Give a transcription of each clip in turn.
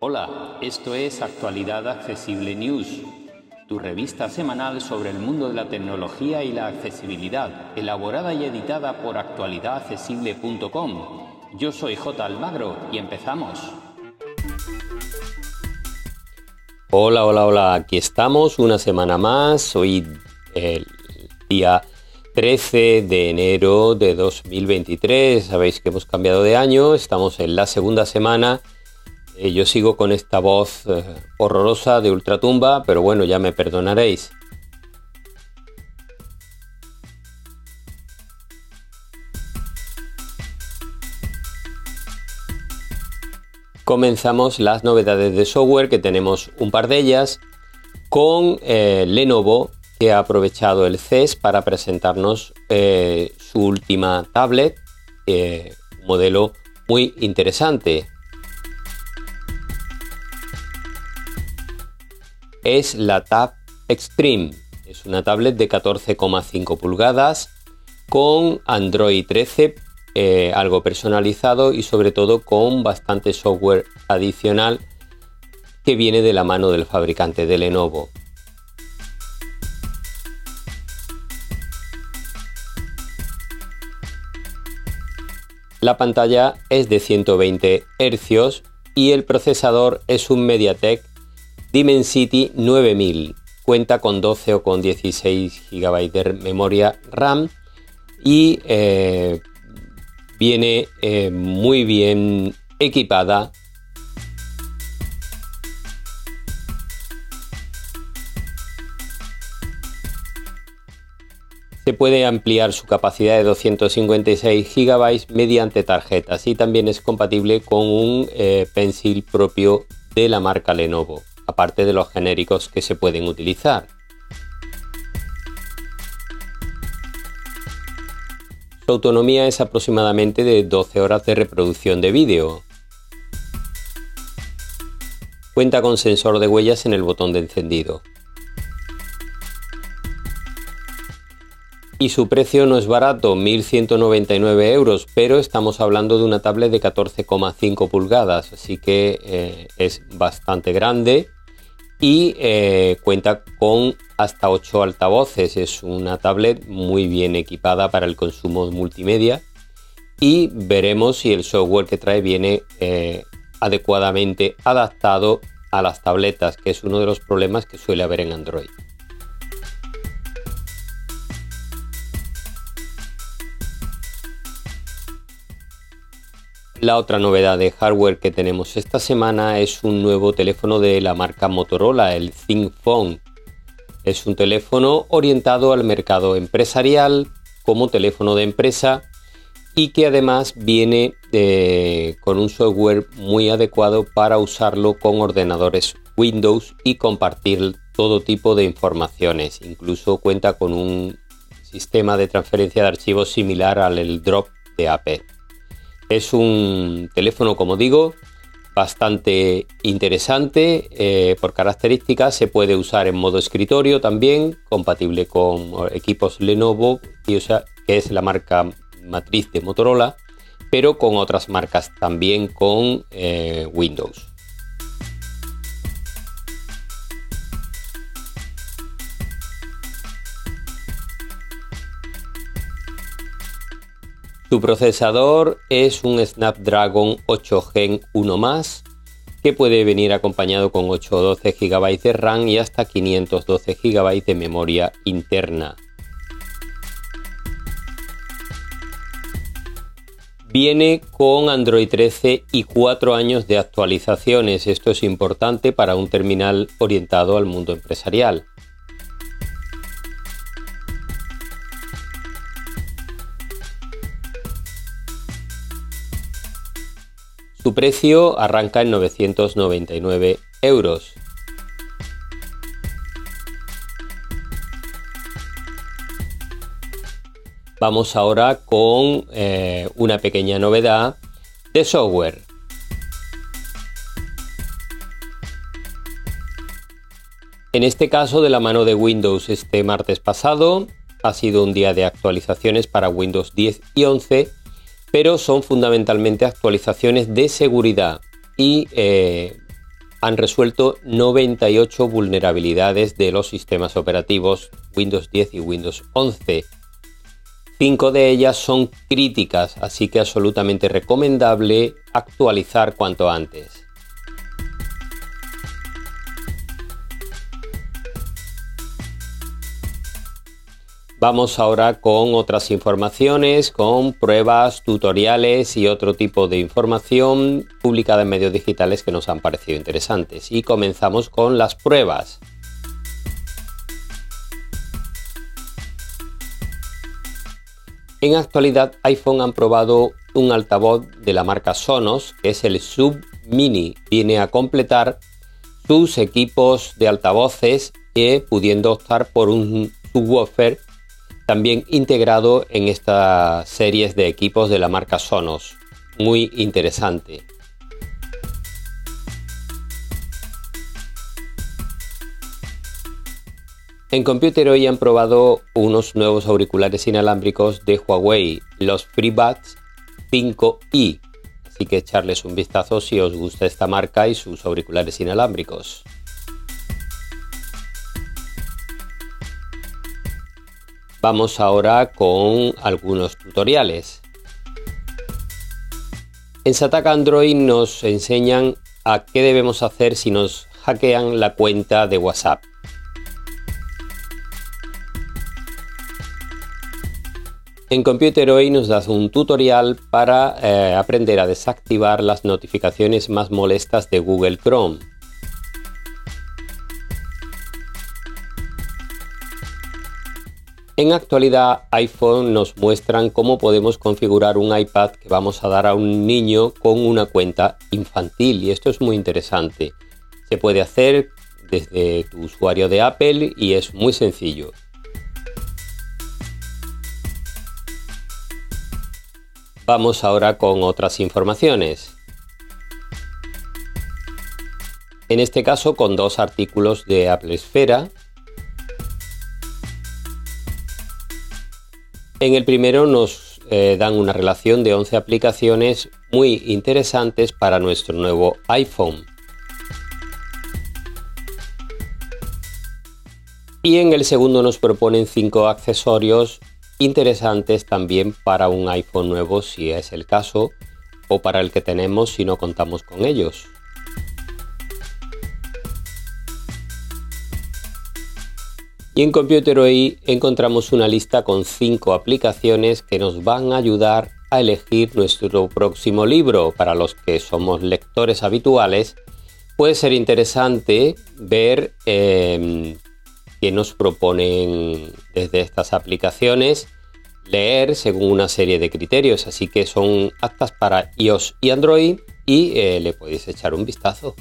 Hola, esto es Actualidad Accesible News, tu revista semanal sobre el mundo de la tecnología y la accesibilidad, elaborada y editada por actualidadaccesible.com. Yo soy J. Almagro y empezamos. Hola, hola, hola, aquí estamos una semana más, hoy el día 13 de enero de 2023, sabéis que hemos cambiado de año, estamos en la segunda semana, eh, yo sigo con esta voz eh, horrorosa de ultratumba, pero bueno, ya me perdonaréis. comenzamos las novedades de software, que tenemos un par de ellas, con eh, Lenovo, que ha aprovechado el CES para presentarnos eh, su última tablet, un modelo muy interesante. Es la Tab Extreme, es una tablet de 14,5 pulgadas con Android 13 eh, algo personalizado y sobre todo con bastante software adicional que viene de la mano del fabricante de Lenovo. La pantalla es de 120 Hz y el procesador es un MediaTek Dimensity 9000. Cuenta con 12 o con 16 GB de memoria RAM y eh, viene eh, muy bien equipada se puede ampliar su capacidad de 256 GB mediante tarjetas y también es compatible con un eh, pencil propio de la marca Lenovo, aparte de los genéricos que se pueden utilizar. autonomía es aproximadamente de 12 horas de reproducción de vídeo. Cuenta con sensor de huellas en el botón de encendido. Y su precio no es barato, 1.199 euros, pero estamos hablando de una tablet de 14,5 pulgadas, así que eh, es bastante grande y eh, cuenta con hasta 8 altavoces. Es una tablet muy bien equipada para el consumo multimedia y veremos si el software que trae viene eh, adecuadamente adaptado a las tabletas, que es uno de los problemas que suele haber en Android. La otra novedad de hardware que tenemos esta semana es un nuevo teléfono de la marca Motorola, el ThinkPhone. Es un teléfono orientado al mercado empresarial como teléfono de empresa y que además viene eh, con un software muy adecuado para usarlo con ordenadores Windows y compartir todo tipo de informaciones. Incluso cuenta con un sistema de transferencia de archivos similar al Drop de Apple. Es un teléfono, como digo, bastante interesante eh, por características. Se puede usar en modo escritorio también, compatible con equipos Lenovo, que es la marca matriz de Motorola, pero con otras marcas también con eh, Windows. Su procesador es un Snapdragon 8 Gen 1 más que puede venir acompañado con 8 o 12 GB de RAM y hasta 512 GB de memoria interna. Viene con Android 13 y 4 años de actualizaciones. Esto es importante para un terminal orientado al mundo empresarial. Su precio arranca en 999 euros. Vamos ahora con eh, una pequeña novedad de software. En este caso, de la mano de Windows este martes pasado, ha sido un día de actualizaciones para Windows 10 y 11 pero son fundamentalmente actualizaciones de seguridad y eh, han resuelto 98 vulnerabilidades de los sistemas operativos Windows 10 y Windows 11. Cinco de ellas son críticas, así que absolutamente recomendable actualizar cuanto antes. Vamos ahora con otras informaciones, con pruebas, tutoriales y otro tipo de información publicada en medios digitales que nos han parecido interesantes. Y comenzamos con las pruebas. En actualidad iPhone han probado un altavoz de la marca Sonos, que es el Sub Mini. Viene a completar sus equipos de altavoces y pudiendo optar por un subwoofer también integrado en estas series de equipos de la marca Sonos. Muy interesante. En Computer hoy han probado unos nuevos auriculares inalámbricos de Huawei, los FreeBuds 5i. Así que echarles un vistazo si os gusta esta marca y sus auriculares inalámbricos. Vamos ahora con algunos tutoriales. En Satac Android nos enseñan a qué debemos hacer si nos hackean la cuenta de WhatsApp. En Computer hoy nos das un tutorial para eh, aprender a desactivar las notificaciones más molestas de Google Chrome. En actualidad iPhone nos muestran cómo podemos configurar un iPad que vamos a dar a un niño con una cuenta infantil y esto es muy interesante. Se puede hacer desde tu usuario de Apple y es muy sencillo. Vamos ahora con otras informaciones. En este caso con dos artículos de Apple Esfera En el primero nos eh, dan una relación de 11 aplicaciones muy interesantes para nuestro nuevo iPhone. Y en el segundo nos proponen 5 accesorios interesantes también para un iPhone nuevo si es el caso o para el que tenemos si no contamos con ellos. En Computer hoy encontramos una lista con cinco aplicaciones que nos van a ayudar a elegir nuestro próximo libro. Para los que somos lectores habituales, puede ser interesante ver eh, qué nos proponen desde estas aplicaciones leer según una serie de criterios, así que son aptas para iOS y Android y eh, le podéis echar un vistazo.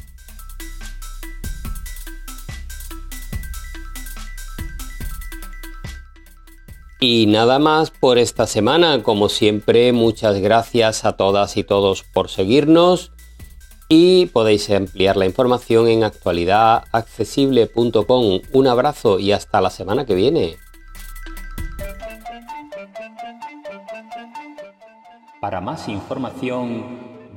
Y nada más por esta semana. Como siempre, muchas gracias a todas y todos por seguirnos y podéis ampliar la información en actualidadaccesible.com. Un abrazo y hasta la semana que viene. Para más información,